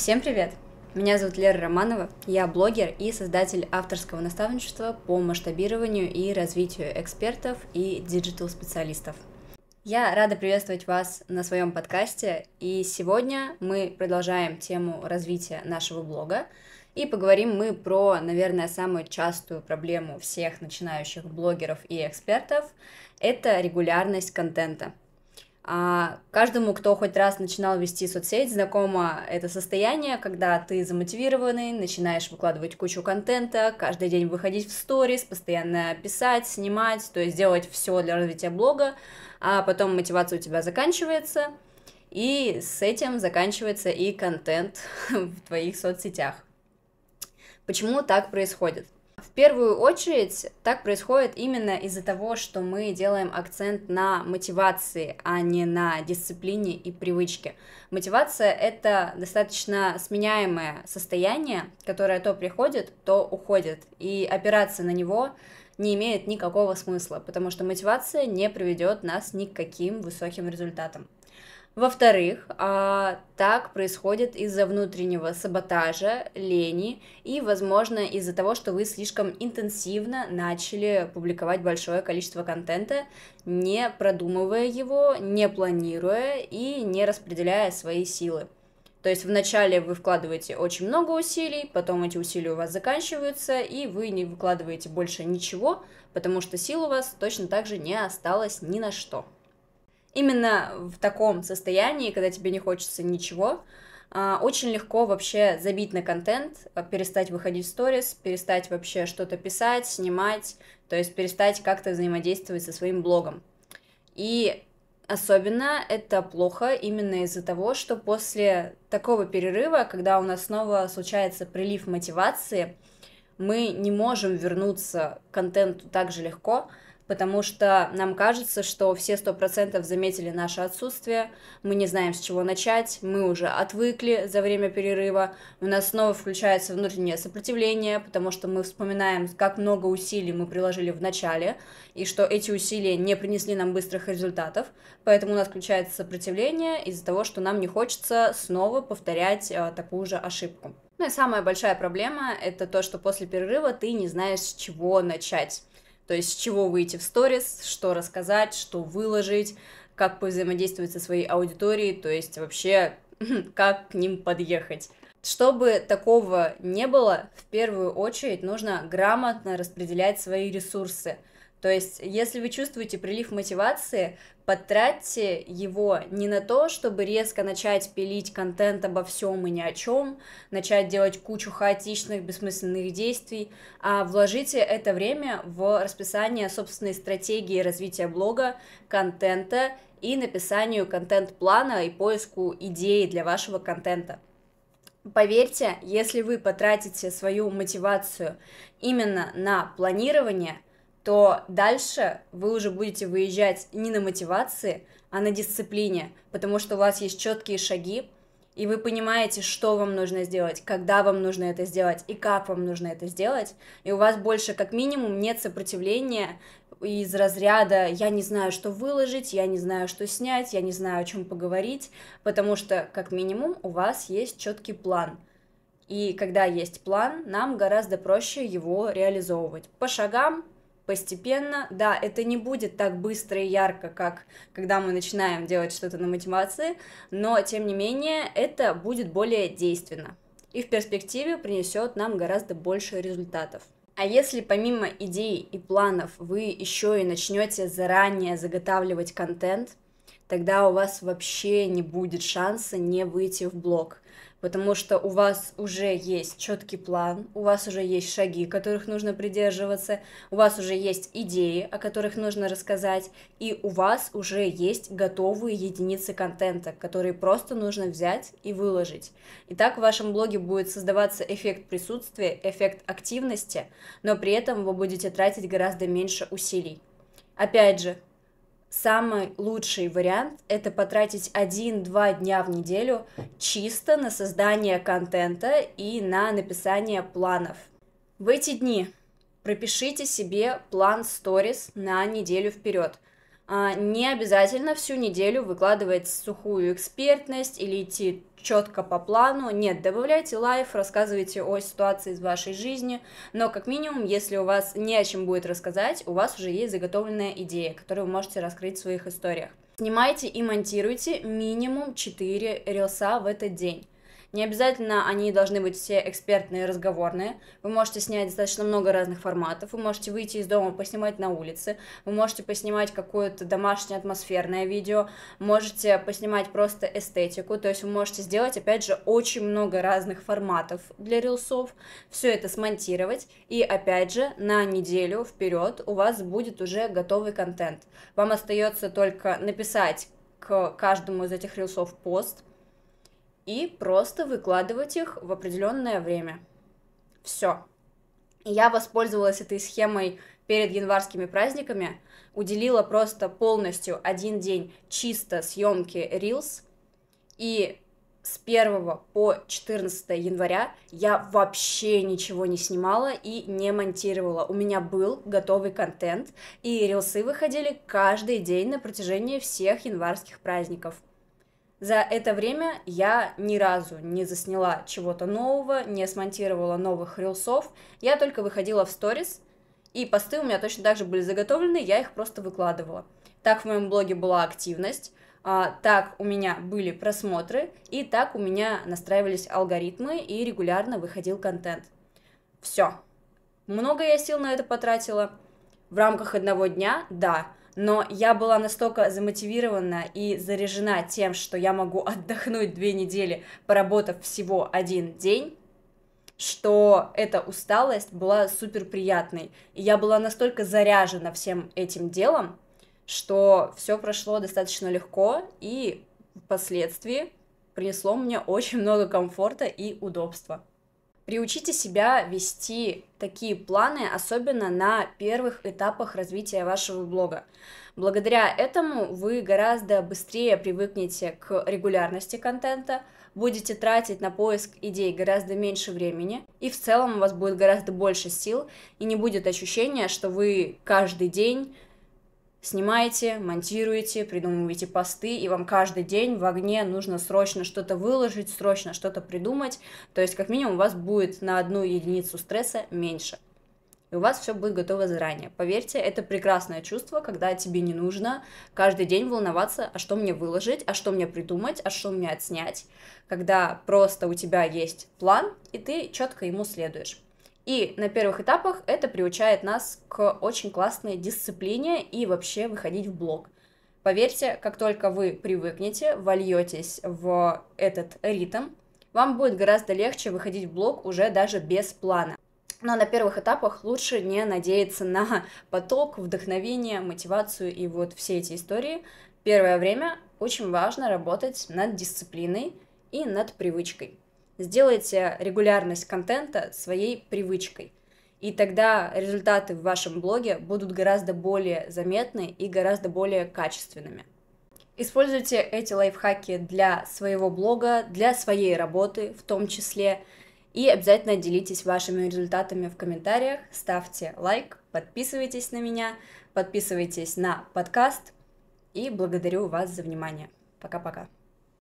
Всем привет! Меня зовут Лера Романова, я блогер и создатель авторского наставничества по масштабированию и развитию экспертов и диджитал-специалистов. Я рада приветствовать вас на своем подкасте, и сегодня мы продолжаем тему развития нашего блога, и поговорим мы про, наверное, самую частую проблему всех начинающих блогеров и экспертов – это регулярность контента – а каждому, кто хоть раз начинал вести соцсеть, знакомо это состояние, когда ты замотивированный, начинаешь выкладывать кучу контента, каждый день выходить в сторис, постоянно писать, снимать, то есть делать все для развития блога, а потом мотивация у тебя заканчивается, и с этим заканчивается и контент в твоих соцсетях. Почему так происходит? В первую очередь так происходит именно из-за того, что мы делаем акцент на мотивации, а не на дисциплине и привычке. Мотивация — это достаточно сменяемое состояние, которое то приходит, то уходит, и опираться на него не имеет никакого смысла, потому что мотивация не приведет нас ни к каким высоким результатам. Во-вторых, а, так происходит из-за внутреннего саботажа, лени и, возможно, из-за того, что вы слишком интенсивно начали публиковать большое количество контента, не продумывая его, не планируя и не распределяя свои силы. То есть вначале вы вкладываете очень много усилий, потом эти усилия у вас заканчиваются, и вы не выкладываете больше ничего, потому что сил у вас точно так же не осталось ни на что. Именно в таком состоянии, когда тебе не хочется ничего, а, очень легко вообще забить на контент, а, перестать выходить в сторис, перестать вообще что-то писать, снимать, то есть перестать как-то взаимодействовать со своим блогом. И особенно это плохо именно из-за того, что после такого перерыва, когда у нас снова случается прилив мотивации, мы не можем вернуться к контенту так же легко, потому что нам кажется, что все сто процентов заметили наше отсутствие, мы не знаем, с чего начать, мы уже отвыкли за время перерыва, у нас снова включается внутреннее сопротивление, потому что мы вспоминаем, как много усилий мы приложили в начале, и что эти усилия не принесли нам быстрых результатов, поэтому у нас включается сопротивление из-за того, что нам не хочется снова повторять э, такую же ошибку. Ну и самая большая проблема — это то, что после перерыва ты не знаешь, с чего начать. То есть с чего выйти в сторис, что рассказать, что выложить, как повзаимодействовать со своей аудиторией, то есть вообще как к ним подъехать. Чтобы такого не было, в первую очередь нужно грамотно распределять свои ресурсы – то есть, если вы чувствуете прилив мотивации, потратьте его не на то, чтобы резко начать пилить контент обо всем и ни о чем, начать делать кучу хаотичных, бессмысленных действий, а вложите это время в расписание собственной стратегии развития блога, контента и написанию контент-плана и поиску идей для вашего контента. Поверьте, если вы потратите свою мотивацию именно на планирование – то дальше вы уже будете выезжать не на мотивации, а на дисциплине, потому что у вас есть четкие шаги, и вы понимаете, что вам нужно сделать, когда вам нужно это сделать и как вам нужно это сделать, и у вас больше как минимум нет сопротивления из разряда «я не знаю, что выложить, я не знаю, что снять, я не знаю, о чем поговорить», потому что как минимум у вас есть четкий план. И когда есть план, нам гораздо проще его реализовывать. По шагам, постепенно. Да, это не будет так быстро и ярко, как когда мы начинаем делать что-то на мотивации, но тем не менее это будет более действенно и в перспективе принесет нам гораздо больше результатов. А если помимо идей и планов вы еще и начнете заранее заготавливать контент, тогда у вас вообще не будет шанса не выйти в блог потому что у вас уже есть четкий план, у вас уже есть шаги, которых нужно придерживаться, у вас уже есть идеи, о которых нужно рассказать, и у вас уже есть готовые единицы контента, которые просто нужно взять и выложить. И так в вашем блоге будет создаваться эффект присутствия, эффект активности, но при этом вы будете тратить гораздо меньше усилий. Опять же, самый лучший вариант – это потратить 1-2 дня в неделю чисто на создание контента и на написание планов. В эти дни пропишите себе план сторис на неделю вперед. А, не обязательно всю неделю выкладывать сухую экспертность или идти четко по плану. Нет, добавляйте лайф, рассказывайте о ситуации из вашей жизни, но как минимум, если у вас не о чем будет рассказать, у вас уже есть заготовленная идея, которую вы можете раскрыть в своих историях. Снимайте и монтируйте минимум 4 рилса в этот день. Не обязательно они должны быть все экспертные, разговорные. Вы можете снять достаточно много разных форматов. Вы можете выйти из дома, поснимать на улице. Вы можете поснимать какое-то домашнее атмосферное видео. Можете поснимать просто эстетику. То есть вы можете сделать, опять же, очень много разных форматов для рилсов. Все это смонтировать. И, опять же, на неделю вперед у вас будет уже готовый контент. Вам остается только написать к каждому из этих рилсов пост – и просто выкладывать их в определенное время. Все. Я воспользовалась этой схемой перед январскими праздниками, уделила просто полностью один день чисто съемки Reels, и с 1 по 14 января я вообще ничего не снимала и не монтировала. У меня был готовый контент, и рилсы выходили каждый день на протяжении всех январских праздников. За это время я ни разу не засняла чего-то нового, не смонтировала новых рилсов. Я только выходила в сторис, и посты у меня точно так же были заготовлены, я их просто выкладывала. Так в моем блоге была активность, а, так у меня были просмотры, и так у меня настраивались алгоритмы, и регулярно выходил контент. Все. Много я сил на это потратила. В рамках одного дня, да, но я была настолько замотивирована и заряжена тем, что я могу отдохнуть две недели, поработав всего один день, что эта усталость была супер приятной. И я была настолько заряжена всем этим делом, что все прошло достаточно легко и впоследствии принесло мне очень много комфорта и удобства. Приучите себя вести такие планы, особенно на первых этапах развития вашего блога. Благодаря этому вы гораздо быстрее привыкнете к регулярности контента, будете тратить на поиск идей гораздо меньше времени, и в целом у вас будет гораздо больше сил, и не будет ощущения, что вы каждый день снимаете, монтируете, придумываете посты, и вам каждый день в огне нужно срочно что-то выложить, срочно что-то придумать, то есть как минимум у вас будет на одну единицу стресса меньше. И у вас все будет готово заранее. Поверьте, это прекрасное чувство, когда тебе не нужно каждый день волноваться, а что мне выложить, а что мне придумать, а что мне отснять, когда просто у тебя есть план, и ты четко ему следуешь. И на первых этапах это приучает нас к очень классной дисциплине и вообще выходить в блог. Поверьте, как только вы привыкнете, вольетесь в этот ритм, вам будет гораздо легче выходить в блог уже даже без плана. Но на первых этапах лучше не надеяться на поток, вдохновение, мотивацию и вот все эти истории. Первое время очень важно работать над дисциплиной и над привычкой. Сделайте регулярность контента своей привычкой. И тогда результаты в вашем блоге будут гораздо более заметны и гораздо более качественными. Используйте эти лайфхаки для своего блога, для своей работы в том числе. И обязательно делитесь вашими результатами в комментариях, ставьте лайк, подписывайтесь на меня, подписывайтесь на подкаст. И благодарю вас за внимание. Пока-пока.